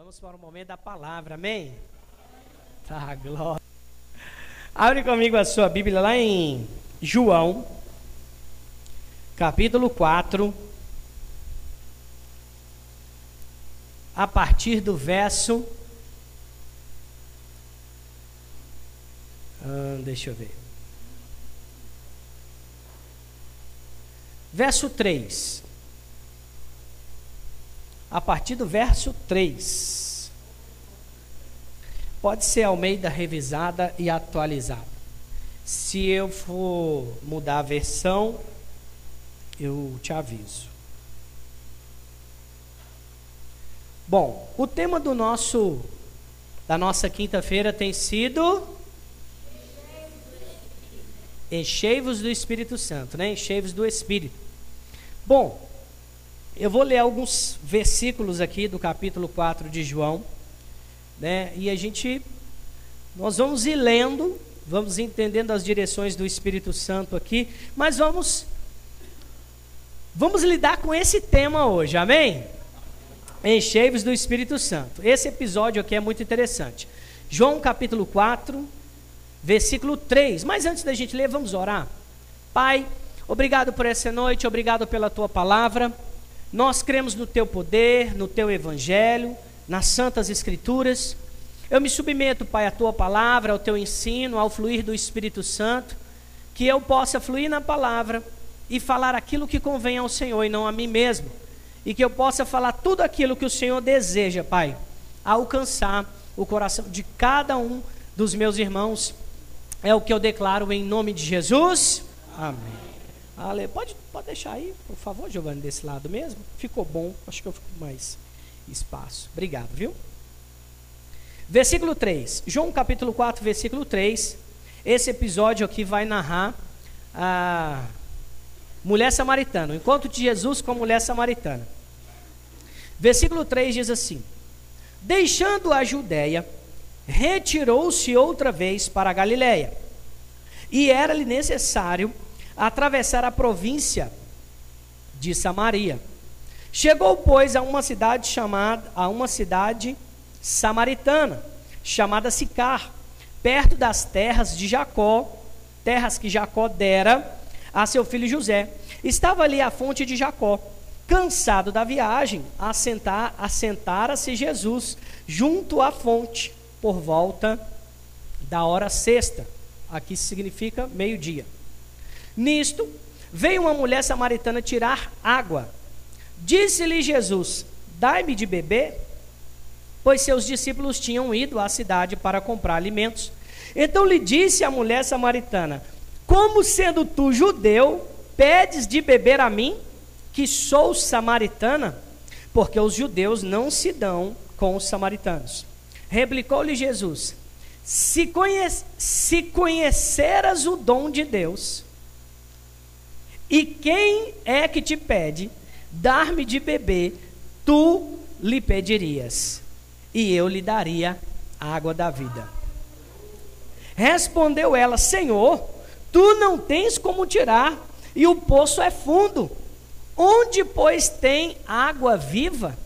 Vamos para o momento da palavra, amém? Tá, glória. Abre comigo a sua Bíblia lá em João, capítulo 4, a partir do verso. Ah, deixa eu ver. Verso 3 a partir do verso 3. Pode ser Almeida revisada e atualizada. Se eu for mudar a versão, eu te aviso. Bom, o tema do nosso da nossa quinta-feira tem sido Enchei-vos do Espírito Santo, né? Enchei-vos do Espírito. Bom, eu vou ler alguns versículos aqui do capítulo 4 de João, né? E a gente nós vamos ir lendo, vamos entendendo as direções do Espírito Santo aqui, mas vamos vamos lidar com esse tema hoje. Amém? Enchei-vos do Espírito Santo. Esse episódio aqui é muito interessante. João capítulo 4, versículo 3. Mas antes da gente ler, vamos orar. Pai, obrigado por essa noite, obrigado pela tua palavra. Nós cremos no teu poder, no teu evangelho, nas santas escrituras. Eu me submeto, Pai, à tua palavra, ao teu ensino, ao fluir do Espírito Santo, que eu possa fluir na palavra e falar aquilo que convém ao Senhor e não a mim mesmo. E que eu possa falar tudo aquilo que o Senhor deseja, Pai, alcançar o coração de cada um dos meus irmãos. É o que eu declaro em nome de Jesus. Amém. Ale, pode, pode deixar aí, por favor, Giovanni, desse lado mesmo? Ficou bom, acho que eu fico com mais espaço. Obrigado, viu? Versículo 3. João capítulo 4, versículo 3. Esse episódio aqui vai narrar a mulher samaritana, o encontro de Jesus com a mulher samaritana. Versículo 3 diz assim: Deixando a Judéia, retirou-se outra vez para a Galiléia. E era-lhe necessário atravessar a província de Samaria. Chegou, pois, a uma cidade chamada a uma cidade samaritana, chamada Sicar, perto das terras de Jacó, terras que Jacó dera a seu filho José. Estava ali a fonte de Jacó. Cansado da viagem, assentar, assentara-se Jesus junto à fonte, por volta da hora sexta. Aqui significa meio-dia. Nisto, veio uma mulher samaritana tirar água. Disse-lhe Jesus: Dai-me de beber, pois seus discípulos tinham ido à cidade para comprar alimentos. Então lhe disse a mulher samaritana: Como sendo tu judeu, pedes de beber a mim, que sou samaritana? Porque os judeus não se dão com os samaritanos. Replicou-lhe Jesus: se, conhe se conheceras o dom de Deus, e quem é que te pede dar-me de beber? Tu lhe pedirias, e eu lhe daria a água da vida. Respondeu ela: Senhor, tu não tens como tirar, e o poço é fundo. Onde, pois, tem água viva?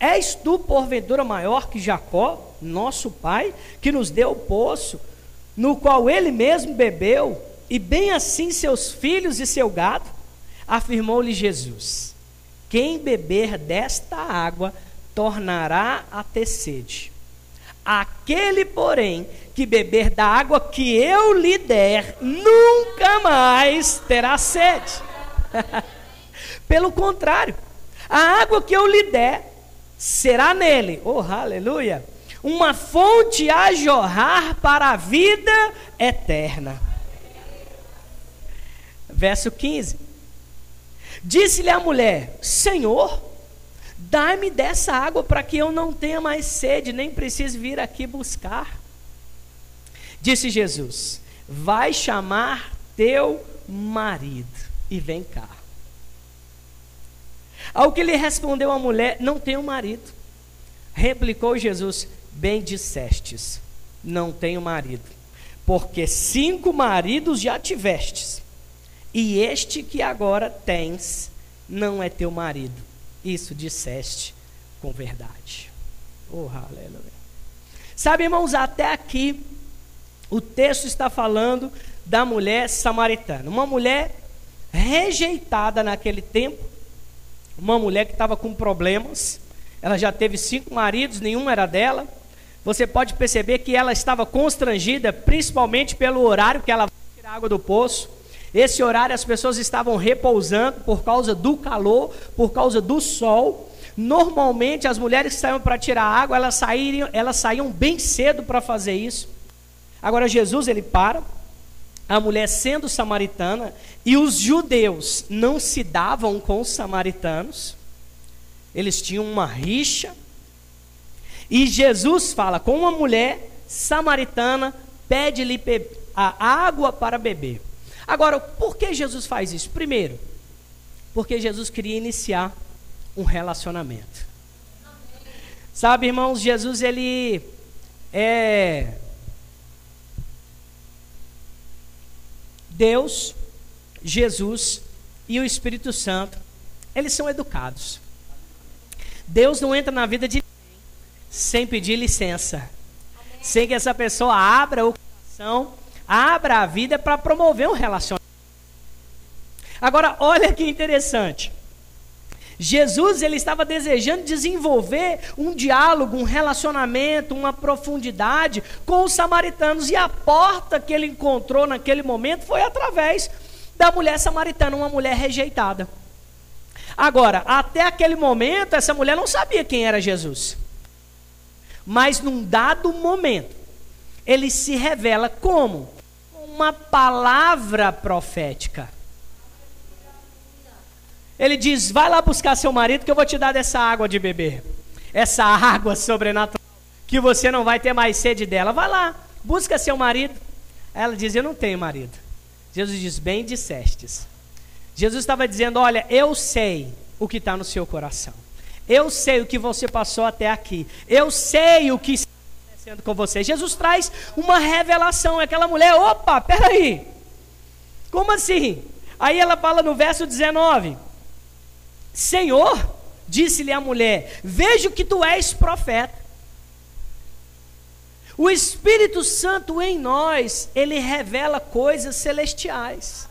És tu, porventura, maior que Jacó, nosso pai, que nos deu o poço, no qual ele mesmo bebeu e bem assim seus filhos e seu gado? Afirmou-lhe Jesus: Quem beber desta água tornará a ter sede. Aquele, porém, que beber da água que eu lhe der, nunca mais terá sede. Pelo contrário, a água que eu lhe der será nele, oh aleluia, uma fonte a jorrar para a vida eterna. Verso 15: Disse-lhe a mulher: Senhor, dai-me dessa água para que eu não tenha mais sede, nem precise vir aqui buscar. Disse Jesus: Vai chamar teu marido e vem cá. Ao que lhe respondeu a mulher: Não tenho marido. Replicou Jesus: Bem dissestes, não tenho marido, porque cinco maridos já tivestes e este que agora tens não é teu marido. Isso disseste com verdade. Oh, aleluia. Sabe, irmãos, até aqui o texto está falando da mulher samaritana. Uma mulher rejeitada naquele tempo, uma mulher que estava com problemas. Ela já teve cinco maridos, nenhum era dela. Você pode perceber que ela estava constrangida, principalmente pelo horário que ela vai tirar água do poço. Esse horário as pessoas estavam repousando por causa do calor, por causa do sol. Normalmente as mulheres que saíam para tirar água, elas elas saíam bem cedo para fazer isso. Agora Jesus ele para, a mulher sendo samaritana, e os judeus não se davam com os samaritanos, eles tinham uma rixa, e Jesus fala com uma mulher samaritana, pede-lhe a água para beber. Agora, por que Jesus faz isso? Primeiro, porque Jesus queria iniciar um relacionamento. Sabe, irmãos, Jesus ele é Deus, Jesus e o Espírito Santo, eles são educados. Deus não entra na vida de ninguém sem pedir licença, sem que essa pessoa abra o coração, abra a vida para promover um relacionamento. Agora, olha que interessante. Jesus ele estava desejando desenvolver um diálogo, um relacionamento, uma profundidade com os samaritanos e a porta que ele encontrou naquele momento foi através da mulher samaritana, uma mulher rejeitada. Agora, até aquele momento essa mulher não sabia quem era Jesus. Mas num dado momento, ele se revela como uma palavra profética. Ele diz: Vai lá buscar seu marido, que eu vou te dar dessa água de beber. Essa água sobrenatural, que você não vai ter mais sede dela. Vai lá, busca seu marido. Ela diz: Eu não tenho marido. Jesus diz: Bem dissestes. Jesus estava dizendo: Olha, eu sei o que está no seu coração. Eu sei o que você passou até aqui. Eu sei o que acontecendo com você. Jesus traz uma revelação. Aquela mulher, opa, peraí. Como assim? Aí ela fala no verso 19: Senhor, disse-lhe a mulher: Vejo que tu és profeta. O Espírito Santo em nós, ele revela coisas celestiais.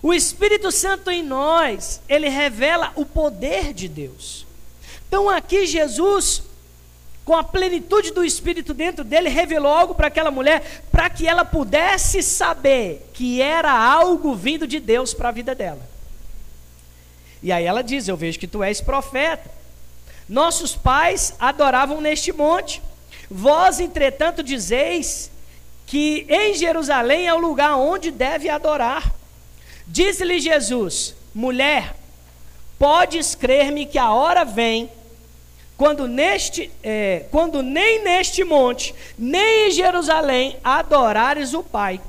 O Espírito Santo em nós, ele revela o poder de Deus. Então aqui Jesus, com a plenitude do Espírito dentro dele, revelou algo para aquela mulher, para que ela pudesse saber que era algo vindo de Deus para a vida dela. E aí ela diz: Eu vejo que tu és profeta. Nossos pais adoravam neste monte. Vós, entretanto, dizeis que em Jerusalém é o lugar onde deve adorar. Disse-lhe Jesus: Mulher, podes crer-me que a hora vem quando, neste, é, quando nem neste monte, nem em Jerusalém adorares o Pai.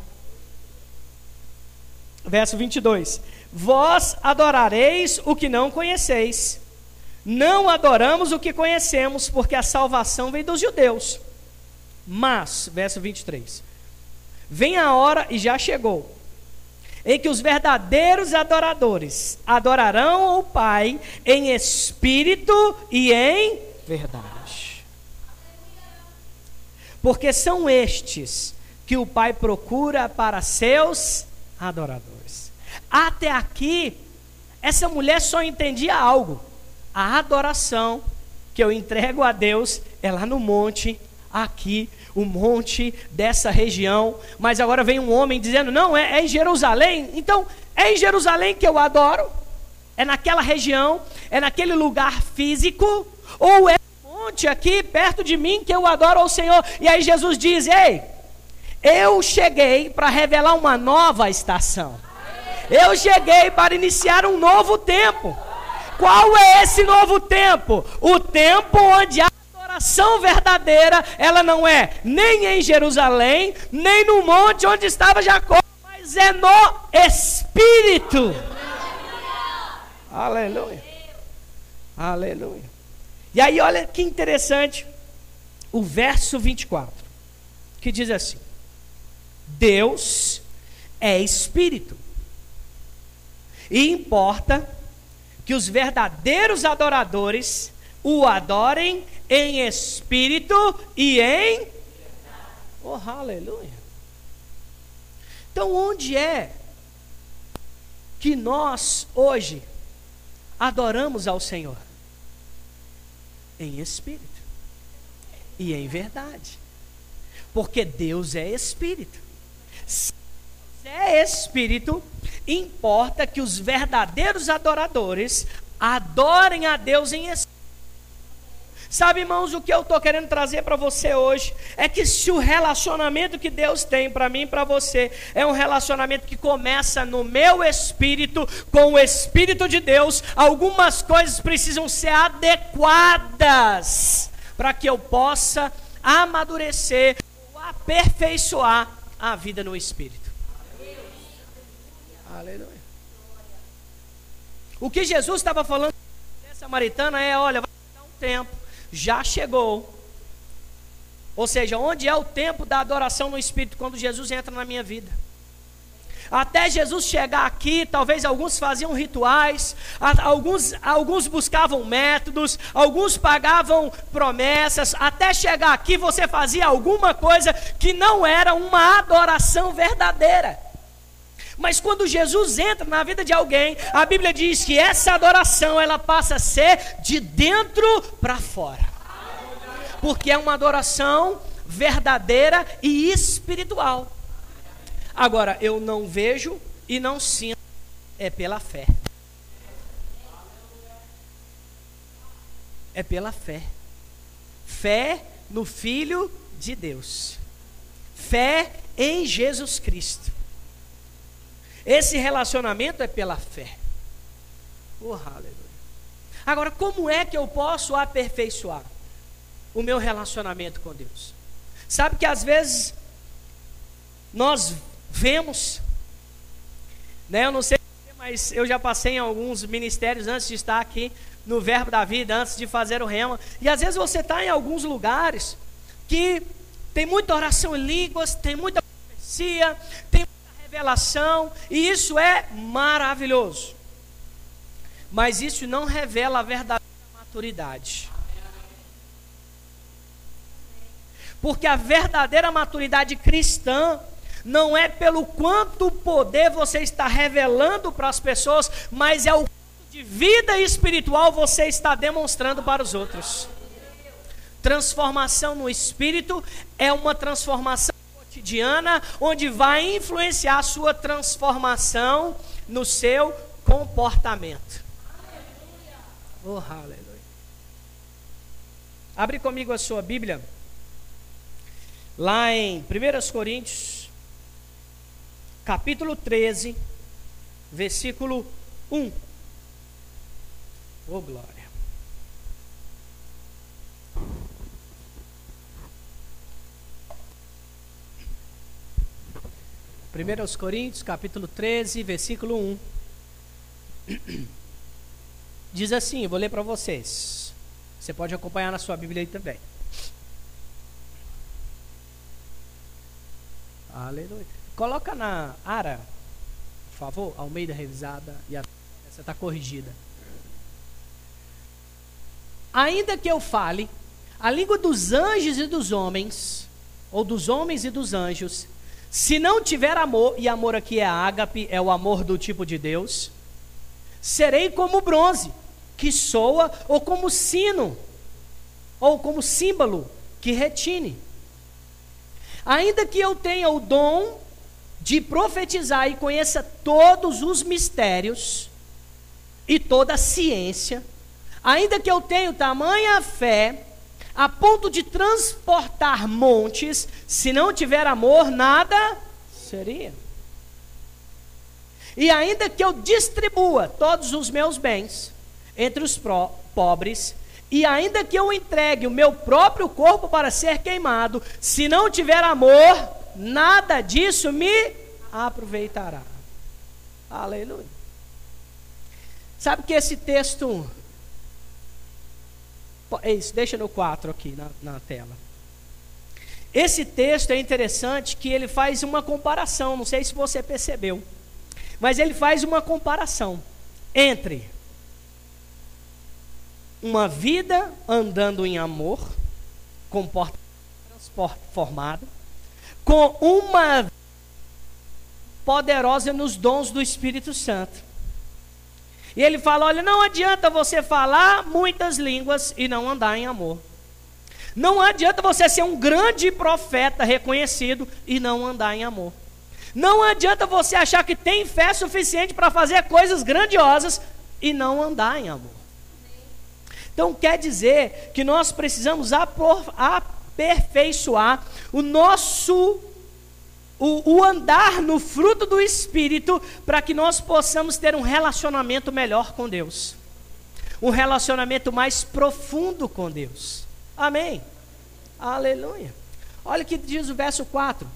Verso 22. Vós adorareis o que não conheceis. Não adoramos o que conhecemos, porque a salvação vem dos judeus. Mas, verso 23. Vem a hora e já chegou, em que os verdadeiros adoradores adorarão o Pai em espírito e em verdade. Porque são estes que o Pai procura para seus adoradores. Até aqui, essa mulher só entendia algo: a adoração que eu entrego a Deus é lá no monte, aqui, o monte dessa região. Mas agora vem um homem dizendo: não, é, é em Jerusalém. Então, é em Jerusalém que eu adoro? É naquela região? É naquele lugar físico? Ou é no monte aqui perto de mim que eu adoro ao Senhor? E aí Jesus diz: ei, eu cheguei para revelar uma nova estação. Eu cheguei para iniciar um novo tempo. Qual é esse novo tempo? O tempo onde a adoração verdadeira, ela não é nem em Jerusalém, nem no monte onde estava Jacó, mas é no Espírito. Aleluia. Aleluia. E aí, olha que interessante, o verso 24, que diz assim: Deus é Espírito. E importa que os verdadeiros adoradores o adorem em espírito e em. Oh, aleluia. Então, onde é que nós hoje adoramos ao Senhor? Em espírito e em verdade. Porque Deus é espírito. Se Deus é espírito, importa que os verdadeiros adoradores adorem a Deus em espírito Sabe, irmãos, o que eu estou querendo trazer para você hoje é que se o relacionamento que Deus tem para mim e para você é um relacionamento que começa no meu espírito, com o Espírito de Deus, algumas coisas precisam ser adequadas para que eu possa amadurecer ou aperfeiçoar a vida no Espírito. Aleluia. O que Jesus estava falando nessa samaritana é: olha, vai dar um tempo já chegou. Ou seja, onde é o tempo da adoração no Espírito quando Jesus entra na minha vida? Até Jesus chegar aqui, talvez alguns faziam rituais, alguns, alguns buscavam métodos, alguns pagavam promessas. Até chegar aqui, você fazia alguma coisa que não era uma adoração verdadeira. Mas quando Jesus entra na vida de alguém, a Bíblia diz que essa adoração ela passa a ser de dentro para fora. Porque é uma adoração verdadeira e espiritual. Agora, eu não vejo e não sinto, é pela fé. É pela fé. Fé no Filho de Deus. Fé em Jesus Cristo. Esse relacionamento é pela fé. Oh, aleluia. Agora, como é que eu posso aperfeiçoar o meu relacionamento com Deus? Sabe que às vezes nós vemos, né? Eu não sei, mas eu já passei em alguns ministérios antes de estar aqui no Verbo da Vida, antes de fazer o rema. E às vezes você está em alguns lugares que tem muita oração em línguas, tem muita profecia, tem revelação, e isso é maravilhoso. Mas isso não revela a verdadeira maturidade. Porque a verdadeira maturidade cristã não é pelo quanto poder você está revelando para as pessoas, mas é o quanto de vida espiritual você está demonstrando para os outros. Transformação no espírito é uma transformação cotidiana, onde vai influenciar a sua transformação no seu comportamento. Oh, aleluia. Abre comigo a sua Bíblia, lá em 1 Coríntios, capítulo 13, versículo 1. Oh, glória. 1 Coríntios, capítulo 13, versículo 1. Diz assim, vou ler para vocês. Você pode acompanhar na sua Bíblia aí também. Aleluia. Coloca na Ara, por favor, Almeida revisada e a essa está corrigida. Ainda que eu fale a língua dos anjos e dos homens, ou dos homens e dos anjos, se não tiver amor, e amor aqui é ágape, é o amor do tipo de Deus, serei como bronze, que soa, ou como sino, ou como símbolo, que retine. Ainda que eu tenha o dom de profetizar e conheça todos os mistérios e toda a ciência, ainda que eu tenha tamanha fé a ponto de transportar montes, se não tiver amor, nada seria. E ainda que eu distribua todos os meus bens entre os pobres, e ainda que eu entregue o meu próprio corpo para ser queimado, se não tiver amor, nada disso me aproveitará. Aleluia. Sabe que esse texto isso, deixa no 4 aqui na, na tela. Esse texto é interessante que ele faz uma comparação, não sei se você percebeu, mas ele faz uma comparação entre uma vida andando em amor, comporta transformado, com uma poderosa nos dons do Espírito Santo. E ele fala: olha, não adianta você falar muitas línguas e não andar em amor. Não adianta você ser um grande profeta reconhecido e não andar em amor. Não adianta você achar que tem fé suficiente para fazer coisas grandiosas e não andar em amor. Então quer dizer que nós precisamos aperfeiçoar o nosso o, o, andar no fruto do Espírito para que nós possamos ter um relacionamento melhor com Deus, um relacionamento mais profundo com Deus. Amém. Aleluia. Olha o que diz o verso 4: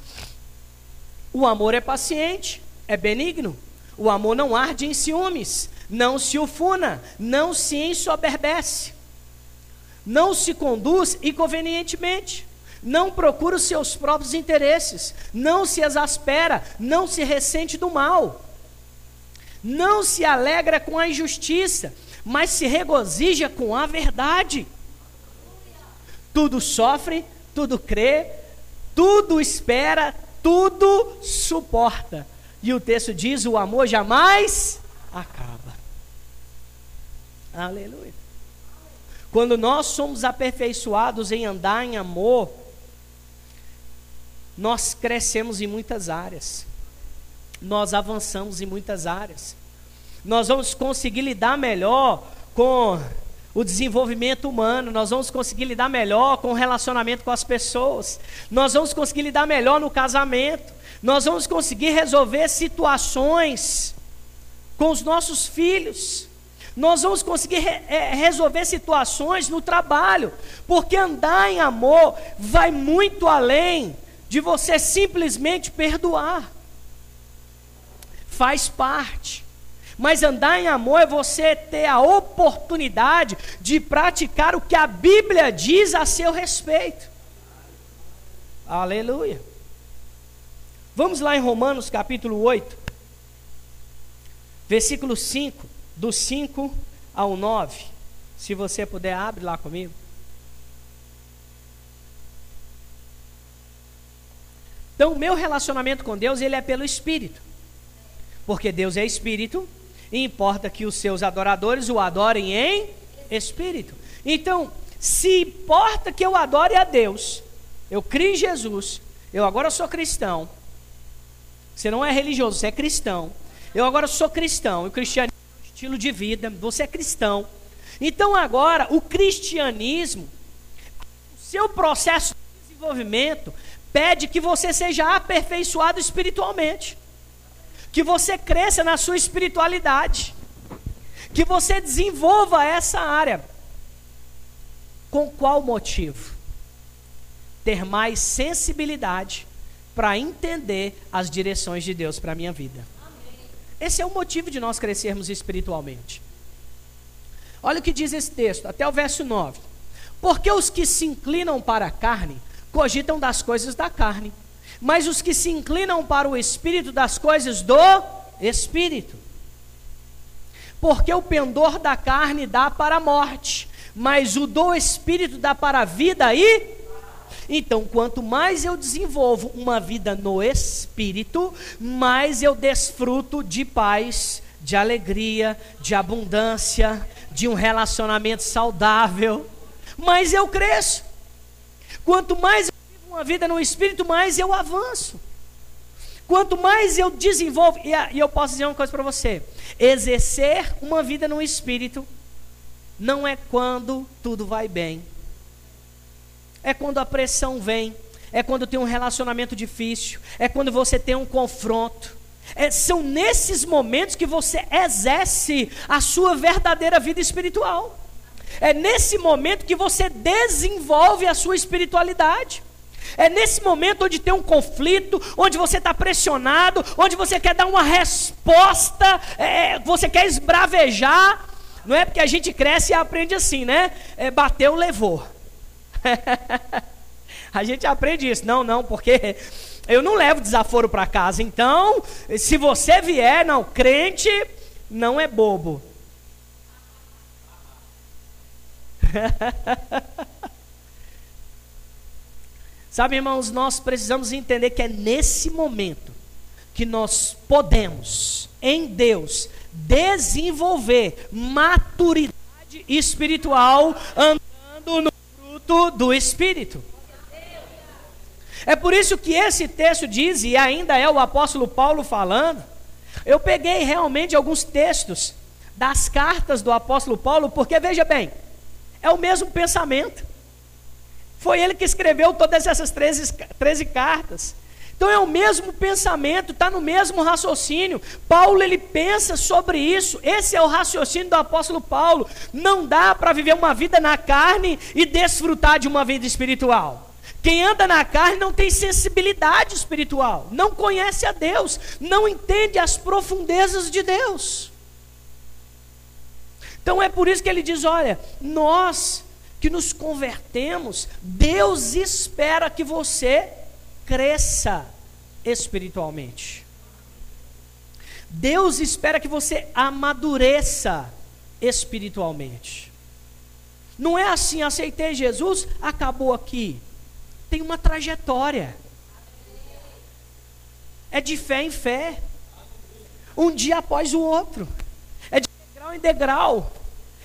O amor é paciente, é benigno, o amor não arde em ciúmes, não se ufuna, não se ensoberbece, não se conduz inconvenientemente não procura os seus próprios interesses, não se exaspera, não se ressente do mal, não se alegra com a injustiça, mas se regozija com a verdade. Tudo sofre, tudo crê, tudo espera, tudo suporta. E o texto diz: o amor jamais acaba. Aleluia. Quando nós somos aperfeiçoados em andar em amor, nós crescemos em muitas áreas, nós avançamos em muitas áreas, nós vamos conseguir lidar melhor com o desenvolvimento humano, nós vamos conseguir lidar melhor com o relacionamento com as pessoas, nós vamos conseguir lidar melhor no casamento, nós vamos conseguir resolver situações com os nossos filhos, nós vamos conseguir re é, resolver situações no trabalho, porque andar em amor vai muito além de você simplesmente perdoar. Faz parte. Mas andar em amor é você ter a oportunidade de praticar o que a Bíblia diz a seu respeito. Aleluia. Vamos lá em Romanos capítulo 8, versículo 5, do 5 ao 9. Se você puder, abre lá comigo. Então, o meu relacionamento com Deus, ele é pelo Espírito. Porque Deus é Espírito, e importa que os seus adoradores o adorem em Espírito. Então, se importa que eu adore a Deus, eu crio em Jesus, eu agora sou cristão. Você não é religioso, você é cristão. Eu agora sou cristão, o cristianismo é um estilo de vida, você é cristão. Então agora, o cristianismo, o seu processo de desenvolvimento pede que você seja aperfeiçoado espiritualmente, que você cresça na sua espiritualidade, que você desenvolva essa área. Com qual motivo? Ter mais sensibilidade para entender as direções de Deus para a minha vida. Esse é o motivo de nós crescermos espiritualmente. Olha o que diz esse texto, até o verso 9. Porque os que se inclinam para a carne cogitam das coisas da carne, mas os que se inclinam para o espírito das coisas do espírito. Porque o pendor da carne dá para a morte, mas o do espírito dá para a vida e então, quanto mais eu desenvolvo uma vida no espírito, mais eu desfruto de paz, de alegria, de abundância, de um relacionamento saudável, mais eu cresço. Quanto mais eu vivo uma vida no Espírito, mais eu avanço. Quanto mais eu desenvolvo, e eu posso dizer uma coisa para você: exercer uma vida no Espírito não é quando tudo vai bem, é quando a pressão vem, é quando tem um relacionamento difícil, é quando você tem um confronto. É, são nesses momentos que você exerce a sua verdadeira vida espiritual. É nesse momento que você desenvolve a sua espiritualidade. É nesse momento onde tem um conflito, onde você está pressionado, onde você quer dar uma resposta, é, você quer esbravejar. Não é porque a gente cresce e aprende assim, né? É, bateu, levou. a gente aprende isso. Não, não, porque eu não levo desaforo para casa. Então, se você vier, não, crente não é bobo. Sabe, irmãos, nós precisamos entender que é nesse momento que nós podemos, em Deus, desenvolver maturidade espiritual andando no fruto do Espírito. É por isso que esse texto diz, e ainda é o apóstolo Paulo falando, eu peguei realmente alguns textos das cartas do apóstolo Paulo, porque veja bem, é o mesmo pensamento. Foi ele que escreveu todas essas 13, 13 cartas. Então é o mesmo pensamento, está no mesmo raciocínio. Paulo ele pensa sobre isso. Esse é o raciocínio do apóstolo Paulo. Não dá para viver uma vida na carne e desfrutar de uma vida espiritual. Quem anda na carne não tem sensibilidade espiritual, não conhece a Deus, não entende as profundezas de Deus. Então é por isso que ele diz: olha, nós que nos convertemos, Deus espera que você cresça espiritualmente. Deus espera que você amadureça espiritualmente. Não é assim, aceitei Jesus, acabou aqui. Tem uma trajetória. É de fé em fé. Um dia após o outro. De degrau em degrau.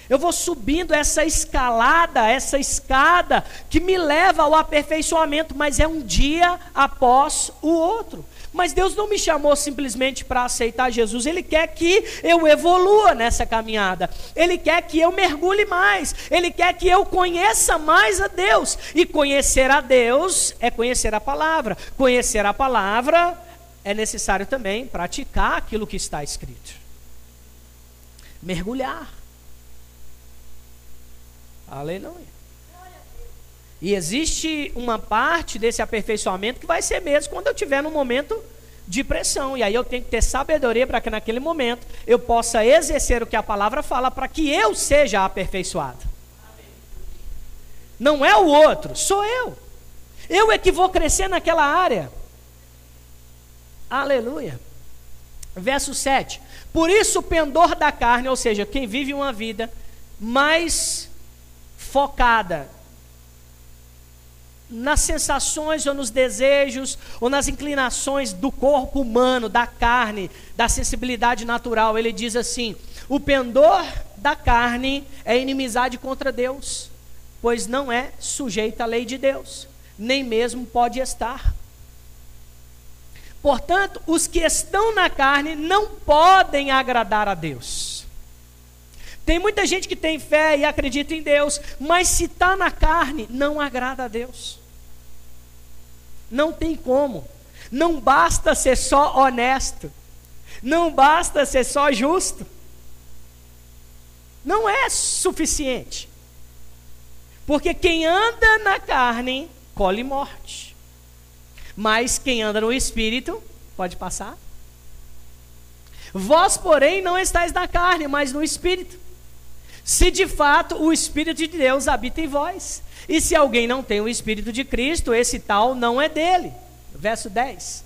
Eu vou subindo essa escalada, essa escada que me leva ao aperfeiçoamento, mas é um dia após o outro. Mas Deus não me chamou simplesmente para aceitar Jesus, Ele quer que eu evolua nessa caminhada, Ele quer que eu mergulhe mais, Ele quer que eu conheça mais a Deus. E conhecer a Deus é conhecer a palavra, conhecer a palavra é necessário também praticar aquilo que está escrito. Mergulhar. Aleluia. E existe uma parte desse aperfeiçoamento que vai ser mesmo quando eu tiver num momento de pressão. E aí eu tenho que ter sabedoria para que naquele momento eu possa exercer o que a palavra fala para que eu seja aperfeiçoado. Não é o outro, sou eu. Eu é que vou crescer naquela área. Aleluia. Verso 7. Por isso o pendor da carne, ou seja, quem vive uma vida mais focada nas sensações ou nos desejos ou nas inclinações do corpo humano, da carne, da sensibilidade natural. Ele diz assim: o pendor da carne é inimizade contra Deus, pois não é sujeita à lei de Deus, nem mesmo pode estar. Portanto, os que estão na carne não podem agradar a Deus. Tem muita gente que tem fé e acredita em Deus, mas se está na carne, não agrada a Deus. Não tem como. Não basta ser só honesto. Não basta ser só justo. Não é suficiente. Porque quem anda na carne colhe morte. Mas quem anda no espírito pode passar. Vós, porém, não estáis na carne, mas no espírito se de fato o Espírito de Deus habita em vós. E se alguém não tem o Espírito de Cristo, esse tal não é dele. Verso 10.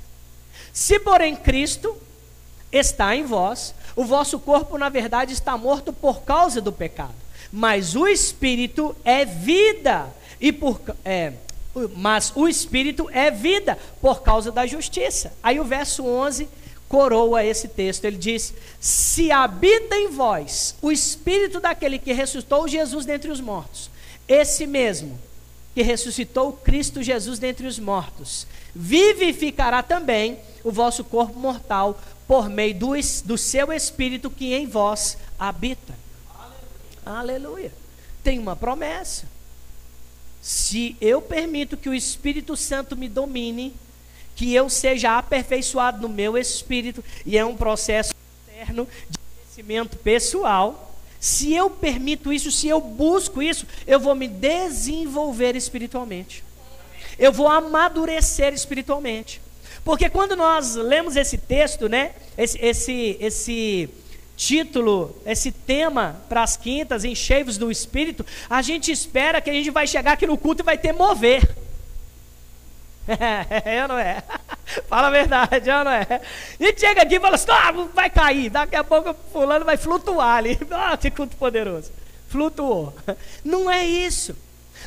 Se, porém, Cristo está em vós, o vosso corpo, na verdade, está morto por causa do pecado. Mas o Espírito é vida. E por, é, mas o Espírito é vida por causa da justiça. Aí o verso 11 coroa esse texto. Ele diz: Se habita em vós o espírito daquele que ressuscitou Jesus dentre os mortos, esse mesmo que ressuscitou Cristo Jesus dentre os mortos, vivificará também o vosso corpo mortal por meio do, do seu espírito que em vós habita. Aleluia. Aleluia. Tem uma promessa. Se eu permito que o Espírito Santo me domine, que eu seja aperfeiçoado no meu espírito, e é um processo interno de crescimento pessoal. Se eu permito isso, se eu busco isso, eu vou me desenvolver espiritualmente. Eu vou amadurecer espiritualmente. Porque quando nós lemos esse texto, né, esse, esse, esse título, esse tema para as quintas, encheios do Espírito, a gente espera que a gente vai chegar aqui no culto e vai ter mover. É, não é? Fala a verdade, eu não é? E chega aqui e fala assim: ah, vai cair, daqui a pouco fulano vai flutuar ali. Ah, que culto poderoso. flutuou. Não é isso.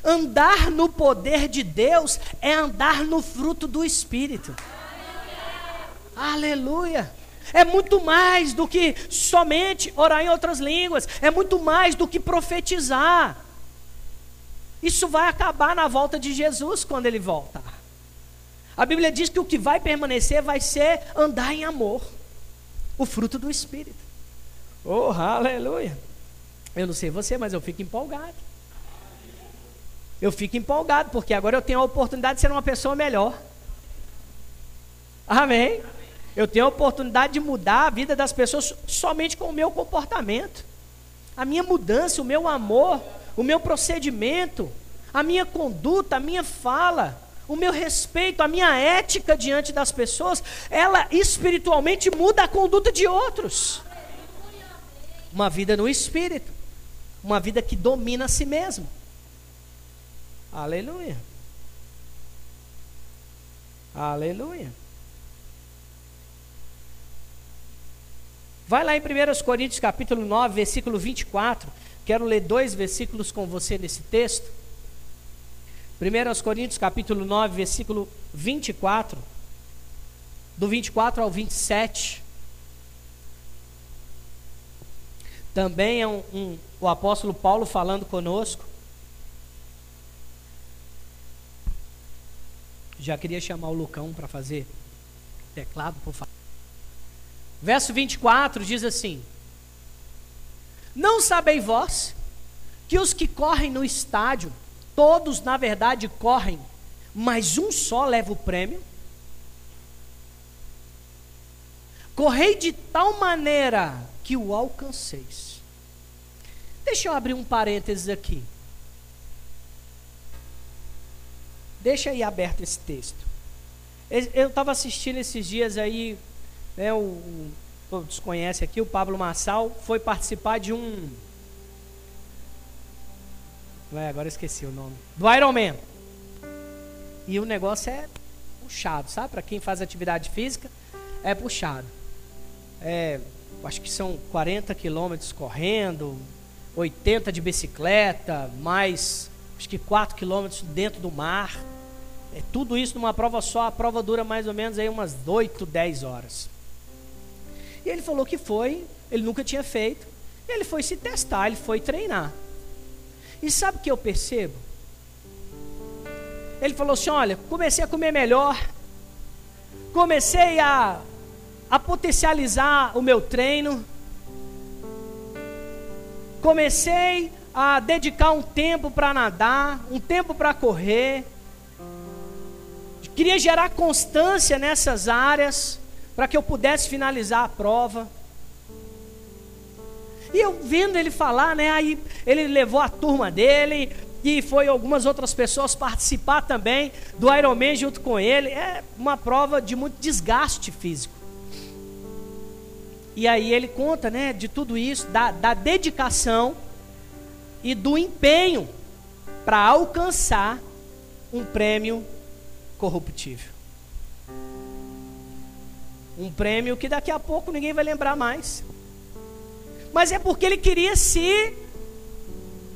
Andar no poder de Deus é andar no fruto do Espírito. Aleluia. É muito mais do que somente orar em outras línguas, é muito mais do que profetizar. Isso vai acabar na volta de Jesus quando ele volta. A Bíblia diz que o que vai permanecer vai ser andar em amor, o fruto do Espírito. Oh, aleluia! Eu não sei você, mas eu fico empolgado. Eu fico empolgado, porque agora eu tenho a oportunidade de ser uma pessoa melhor. Amém? Eu tenho a oportunidade de mudar a vida das pessoas somente com o meu comportamento. A minha mudança, o meu amor, o meu procedimento, a minha conduta, a minha fala, o meu respeito, a minha ética diante das pessoas, ela espiritualmente muda a conduta de outros. Uma vida no espírito, uma vida que domina a si mesmo. Aleluia. Aleluia. Vai lá em 1 Coríntios capítulo 9, versículo 24. Quero ler dois versículos com você nesse texto. 1 Coríntios capítulo 9, versículo 24. Do 24 ao 27. Também é um, um, o apóstolo Paulo falando conosco. Já queria chamar o Lucão para fazer teclado, por favor. Verso 24 diz assim: Não sabei vós que os que correm no estádio, todos na verdade correm, mas um só leva o prêmio? Correi de tal maneira que o alcanceis. Deixa eu abrir um parênteses aqui. Deixa aí aberto esse texto. Eu estava assistindo esses dias aí né, o, todos conhecem aqui, o Pablo Massal, foi participar de um. É, agora esqueci o nome. Do Ironman. E o negócio é puxado, sabe? Para quem faz atividade física, é puxado. É, acho que são 40 quilômetros correndo, 80 de bicicleta, mais acho que 4 quilômetros dentro do mar. É tudo isso numa prova só. A prova dura mais ou menos aí umas 8, 10 horas. E ele falou que foi, ele nunca tinha feito. Ele foi se testar, ele foi treinar. E sabe o que eu percebo? Ele falou assim: olha, comecei a comer melhor, comecei a, a potencializar o meu treino, comecei a dedicar um tempo para nadar, um tempo para correr, queria gerar constância nessas áreas para que eu pudesse finalizar a prova. E eu vendo ele falar, né? Aí ele levou a turma dele e foi algumas outras pessoas participar também do Ironman junto com ele. É uma prova de muito desgaste físico. E aí ele conta, né, de tudo isso, da, da dedicação e do empenho para alcançar um prêmio corruptível. Um prêmio que daqui a pouco ninguém vai lembrar mais. Mas é porque ele queria se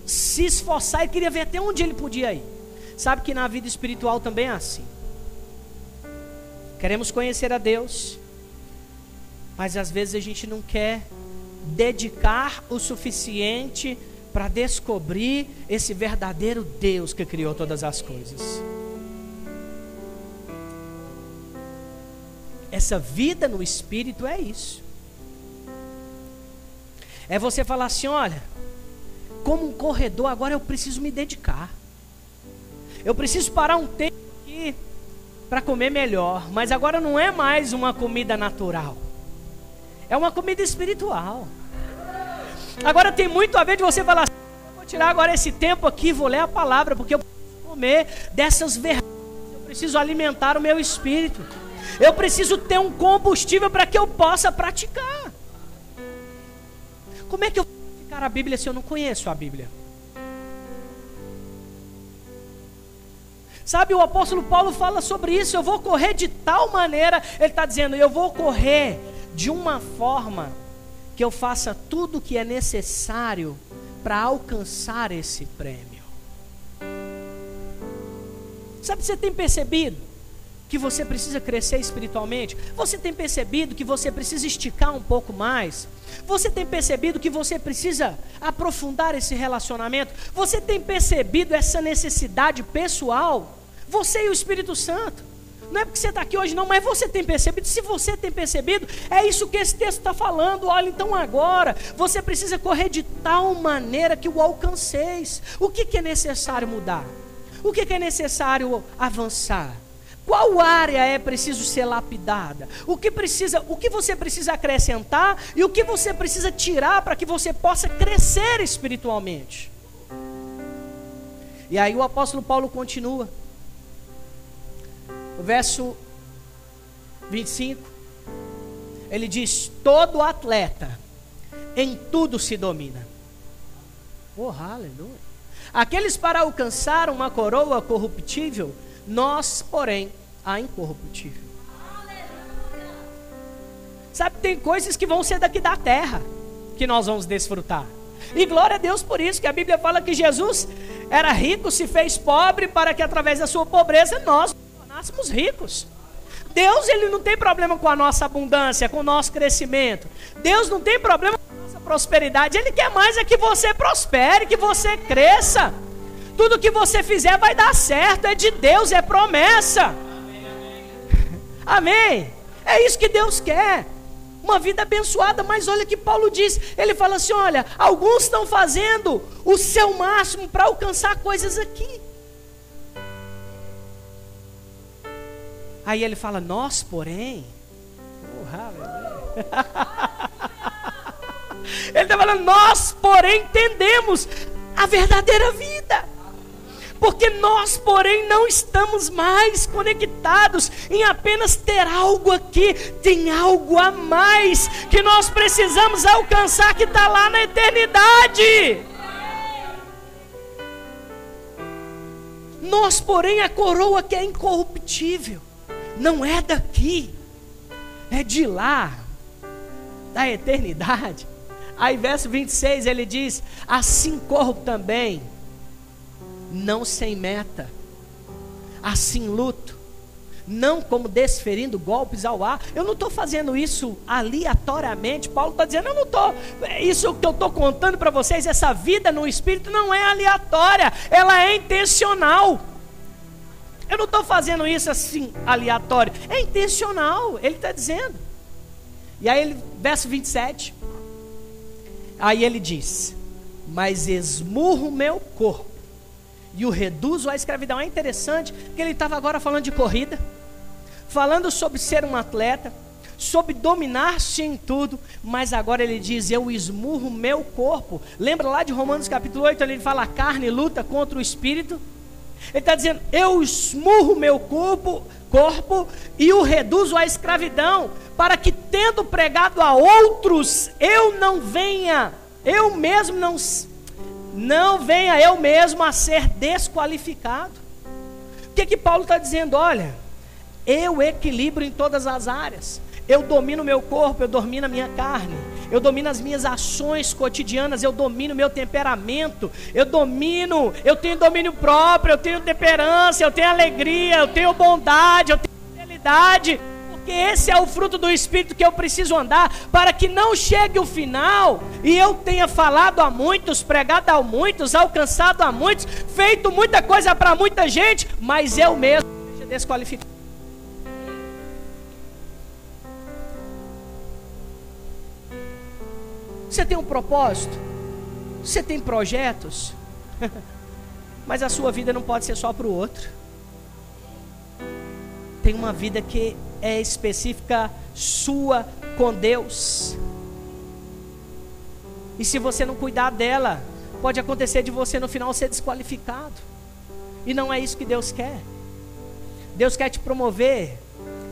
se esforçar e queria ver até onde ele podia ir. Sabe que na vida espiritual também é assim. Queremos conhecer a Deus, mas às vezes a gente não quer dedicar o suficiente para descobrir esse verdadeiro Deus que criou todas as coisas. Essa vida no espírito é isso. É você falar assim: olha, como um corredor, agora eu preciso me dedicar. Eu preciso parar um tempo aqui para comer melhor, mas agora não é mais uma comida natural, é uma comida espiritual. Agora tem muito a ver de você falar assim: vou tirar agora esse tempo aqui, vou ler a palavra, porque eu preciso comer dessas verdades, eu preciso alimentar o meu espírito. Eu preciso ter um combustível para que eu possa praticar. Como é que eu vou praticar a Bíblia se eu não conheço a Bíblia? Sabe, o apóstolo Paulo fala sobre isso. Eu vou correr de tal maneira, ele está dizendo, eu vou correr de uma forma que eu faça tudo o que é necessário para alcançar esse prêmio. Sabe, você tem percebido que você precisa crescer espiritualmente? Você tem percebido que você precisa esticar um pouco mais? Você tem percebido que você precisa aprofundar esse relacionamento? Você tem percebido essa necessidade pessoal? Você e o Espírito Santo. Não é porque você está aqui hoje, não, mas você tem percebido. Se você tem percebido, é isso que esse texto está falando. Olha, então agora você precisa correr de tal maneira que o alcanceis. O que, que é necessário mudar? O que, que é necessário avançar? Qual área é preciso ser lapidada? O que precisa, o que você precisa acrescentar e o que você precisa tirar para que você possa crescer espiritualmente? E aí o apóstolo Paulo continua. O verso 25, ele diz: Todo atleta em tudo se domina. Oh, aleluia. Aqueles para alcançar uma coroa corruptível nós, porém, a incorruptível. Sabe, tem coisas que vão ser daqui da terra que nós vamos desfrutar. E glória a Deus por isso, que a Bíblia fala que Jesus era rico, se fez pobre, para que através da sua pobreza nós nos tornássemos ricos. Deus ele não tem problema com a nossa abundância, com o nosso crescimento. Deus não tem problema com a nossa prosperidade. Ele quer mais é que você prospere, que você cresça. Tudo que você fizer vai dar certo, é de Deus, é promessa. Amém. É isso que Deus quer. Uma vida abençoada, mas olha que Paulo diz: ele fala assim: olha, alguns estão fazendo o seu máximo para alcançar coisas aqui. Aí ele fala: nós, porém, ele está falando: nós, porém, entendemos a verdadeira vida porque nós, porém, não estamos mais conectados em apenas ter algo aqui, tem algo a mais que nós precisamos alcançar que está lá na eternidade. Nós, porém, a coroa que é incorruptível, não é daqui, é de lá, da eternidade. Aí, verso 26, ele diz: Assim corro também não sem meta, assim luto, não como desferindo golpes ao ar. Eu não estou fazendo isso aleatoriamente. Paulo está dizendo, eu não estou. Isso que eu estou contando para vocês, essa vida no Espírito não é aleatória, ela é intencional. Eu não estou fazendo isso assim aleatório, é intencional, ele está dizendo. E aí, ele, verso 27, aí ele diz: Mas esmurro meu corpo e o reduzo à escravidão. É interessante que ele estava agora falando de corrida, falando sobre ser um atleta, sobre dominar-se em tudo, mas agora ele diz: Eu esmurro meu corpo. Lembra lá de Romanos capítulo 8, ele fala: a carne luta contra o espírito. Ele está dizendo: Eu esmurro meu corpo, corpo e o reduzo à escravidão, para que, tendo pregado a outros, eu não venha, eu mesmo não não venha eu mesmo a ser desqualificado. O que que Paulo está dizendo? Olha, eu equilibro em todas as áreas. Eu domino meu corpo, eu domino a minha carne, eu domino as minhas ações cotidianas, eu domino meu temperamento, eu domino, eu tenho domínio próprio, eu tenho temperança, eu tenho alegria, eu tenho bondade, eu tenho fidelidade porque esse é o fruto do Espírito que eu preciso andar, para que não chegue o final e eu tenha falado a muitos, pregado a muitos, alcançado a muitos, feito muita coisa para muita gente, mas eu mesmo seja desqualificado. Você tem um propósito, você tem projetos, mas a sua vida não pode ser só para o outro. Tem uma vida que é específica sua com Deus. E se você não cuidar dela, pode acontecer de você no final ser desqualificado. E não é isso que Deus quer. Deus quer te promover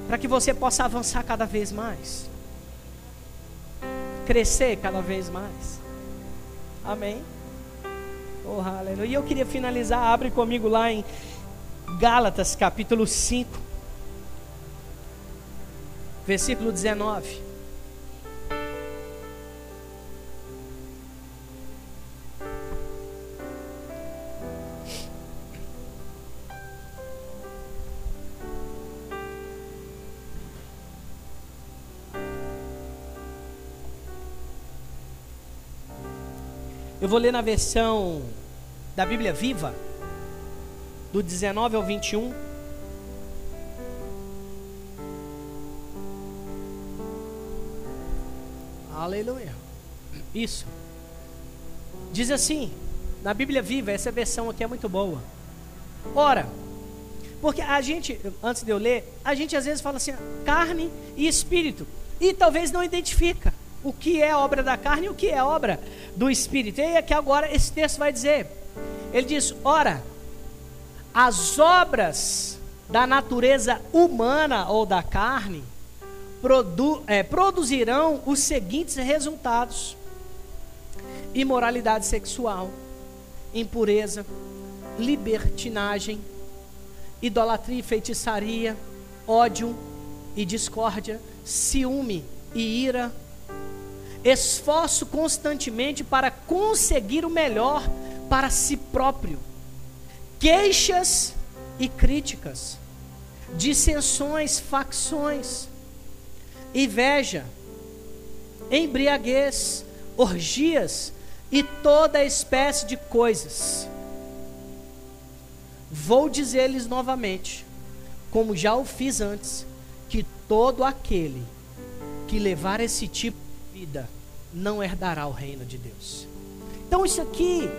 para que você possa avançar cada vez mais. Crescer cada vez mais. Amém. Oh, aleluia. E eu queria finalizar, abre comigo lá em Gálatas capítulo 5 versículo 19. Eu vou ler na versão da Bíblia Viva, do 19 ao 21. Aleluia. Isso. Diz assim, na Bíblia Viva, essa versão aqui é muito boa. Ora, porque a gente, antes de eu ler, a gente às vezes fala assim, carne e espírito, e talvez não identifica o que é obra da carne e o que é obra do espírito. E aqui agora esse texto vai dizer, ele diz: ora, as obras da natureza humana ou da carne produ é, produzirão os seguintes resultados: imoralidade sexual, impureza, libertinagem, idolatria e feitiçaria, ódio e discórdia, ciúme e ira, esforço constantemente para conseguir o melhor para si próprio, queixas e críticas, dissensões, facções, inveja, embriaguez, orgias e toda espécie de coisas. Vou dizer-lhes novamente, como já o fiz antes, que todo aquele que levar esse tipo de vida não herdará o reino de Deus. Então, isso aqui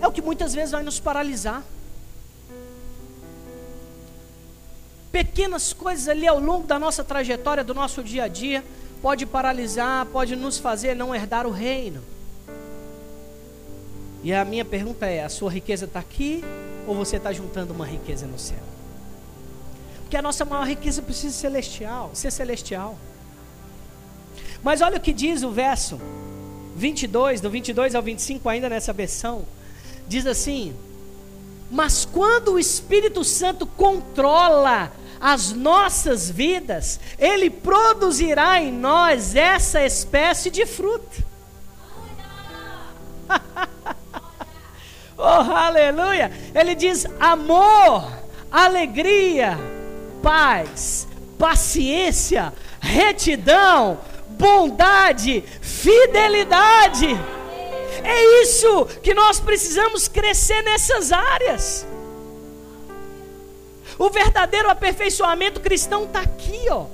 é o que muitas vezes vai nos paralisar. Pequenas coisas ali ao longo da nossa trajetória, do nosso dia a dia, pode paralisar, pode nos fazer não herdar o reino. E a minha pergunta é: a sua riqueza está aqui ou você está juntando uma riqueza no céu? Porque a nossa maior riqueza precisa ser celestial, ser celestial. Mas olha o que diz o verso 22, do 22 ao 25, ainda nessa versão. Diz assim: Mas quando o Espírito Santo controla as nossas vidas, ele produzirá em nós essa espécie de fruto. oh, aleluia! Ele diz: amor, alegria, paz, paciência, retidão, bondade, fidelidade. É isso que nós precisamos crescer nessas áreas. O verdadeiro aperfeiçoamento cristão está aqui, ó.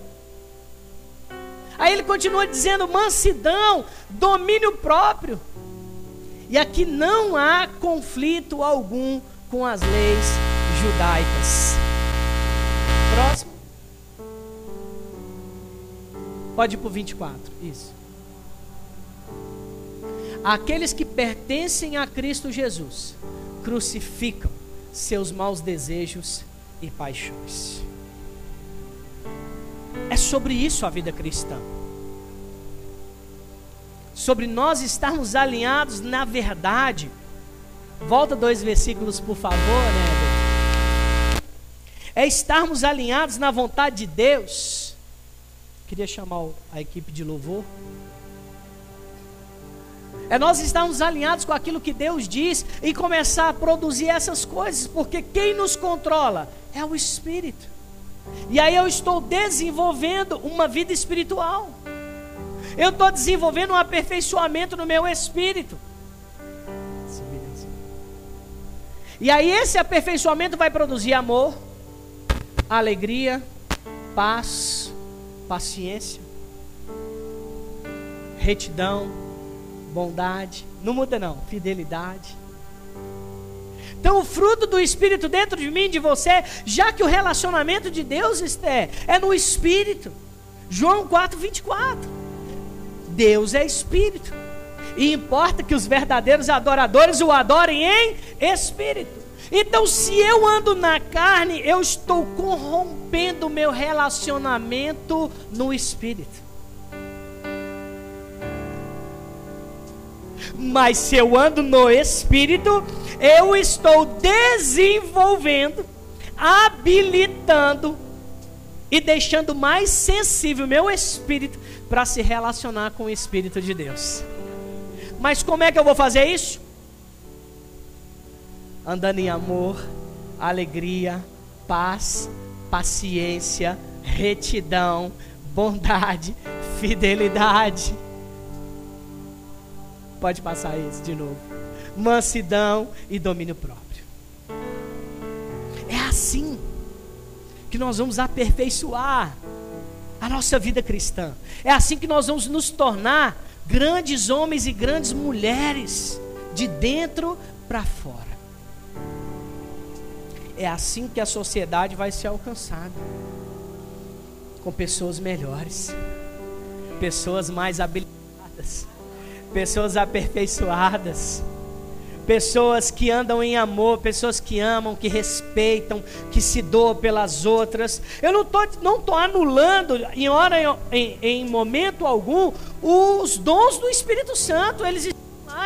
Aí ele continua dizendo: mansidão, domínio próprio. E aqui não há conflito algum com as leis judaicas. Próximo. Pode ir para o 24. Isso. Aqueles que pertencem a Cristo Jesus crucificam seus maus desejos e paixões. É sobre isso a vida cristã. Sobre nós estarmos alinhados na verdade. Volta dois versículos, por favor, né? É estarmos alinhados na vontade de Deus. Queria chamar a equipe de louvor. É nós estarmos alinhados com aquilo que Deus diz e começar a produzir essas coisas, porque quem nos controla é o Espírito. E aí eu estou desenvolvendo uma vida espiritual. Eu estou desenvolvendo um aperfeiçoamento no meu espírito. E aí esse aperfeiçoamento vai produzir amor, alegria, paz, paciência, retidão, bondade, não muda não, fidelidade. Então, o fruto do Espírito dentro de mim, de você, já que o relacionamento de Deus é, é no Espírito. João 4, 24. Deus é Espírito. E importa que os verdadeiros adoradores o adorem em Espírito. Então, se eu ando na carne, eu estou corrompendo o meu relacionamento no Espírito. Mas se eu ando no Espírito, eu estou desenvolvendo, habilitando e deixando mais sensível meu espírito para se relacionar com o Espírito de Deus. Mas como é que eu vou fazer isso? Andando em amor, alegria, paz, paciência, retidão, bondade, fidelidade Pode passar isso de novo. mansidão e domínio próprio. É assim que nós vamos aperfeiçoar a nossa vida cristã. É assim que nós vamos nos tornar grandes homens e grandes mulheres, de dentro para fora. É assim que a sociedade vai ser alcançada com pessoas melhores, pessoas mais habilitadas, pessoas aperfeiçoadas pessoas que andam em amor, pessoas que amam, que respeitam, que se doam pelas outras. Eu não estou não tô anulando em hora em, em momento algum os dons do Espírito Santo. Eles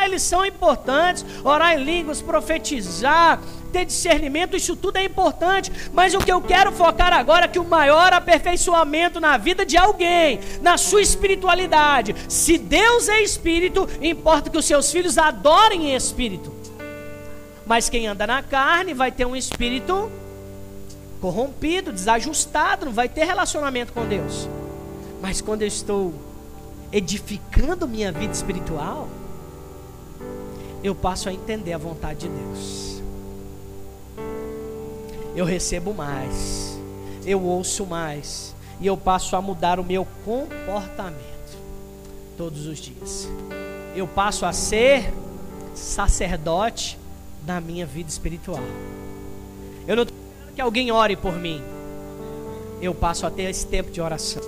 eles são importantes. Orar em línguas, profetizar, ter discernimento, isso tudo é importante. Mas o que eu quero focar agora é que o maior aperfeiçoamento na vida de alguém, na sua espiritualidade, se Deus é espírito, importa que os seus filhos adorem em espírito. Mas quem anda na carne vai ter um espírito corrompido, desajustado, não vai ter relacionamento com Deus. Mas quando eu estou edificando minha vida espiritual, eu passo a entender a vontade de Deus. Eu recebo mais, eu ouço mais, e eu passo a mudar o meu comportamento todos os dias. Eu passo a ser sacerdote da minha vida espiritual. Eu não estou que alguém ore por mim. Eu passo a ter esse tempo de oração.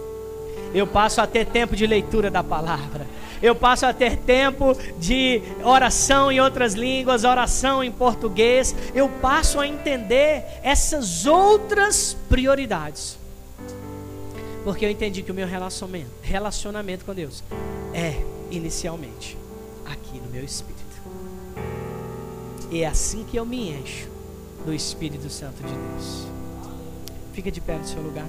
Eu passo a ter tempo de leitura da palavra eu passo a ter tempo de oração em outras línguas, oração em português, eu passo a entender essas outras prioridades. Porque eu entendi que o meu relacionamento, relacionamento com Deus é inicialmente aqui no meu espírito. E é assim que eu me encho do Espírito Santo de Deus. Fica de pé no seu lugar.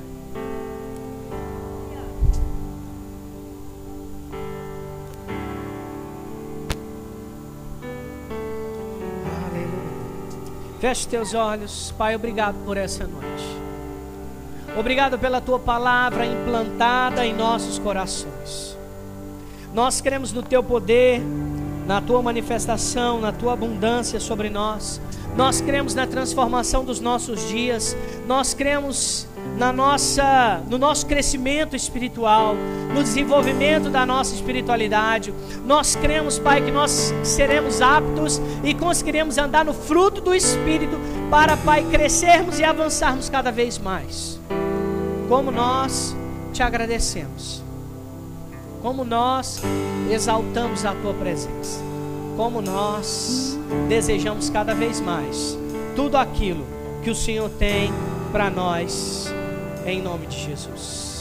Feche teus olhos, Pai, obrigado por essa noite. Obrigado pela tua palavra implantada em nossos corações. Nós cremos no teu poder, na tua manifestação, na tua abundância sobre nós. Nós cremos na transformação dos nossos dias. Nós cremos na nossa, no nosso crescimento espiritual, no desenvolvimento da nossa espiritualidade. Nós cremos, Pai, que nós seremos aptos e conseguiremos andar no fruto do Espírito para, Pai, crescermos e avançarmos cada vez mais. Como nós te agradecemos, como nós exaltamos a tua presença, como nós desejamos cada vez mais tudo aquilo que o Senhor tem para nós em nome de Jesus.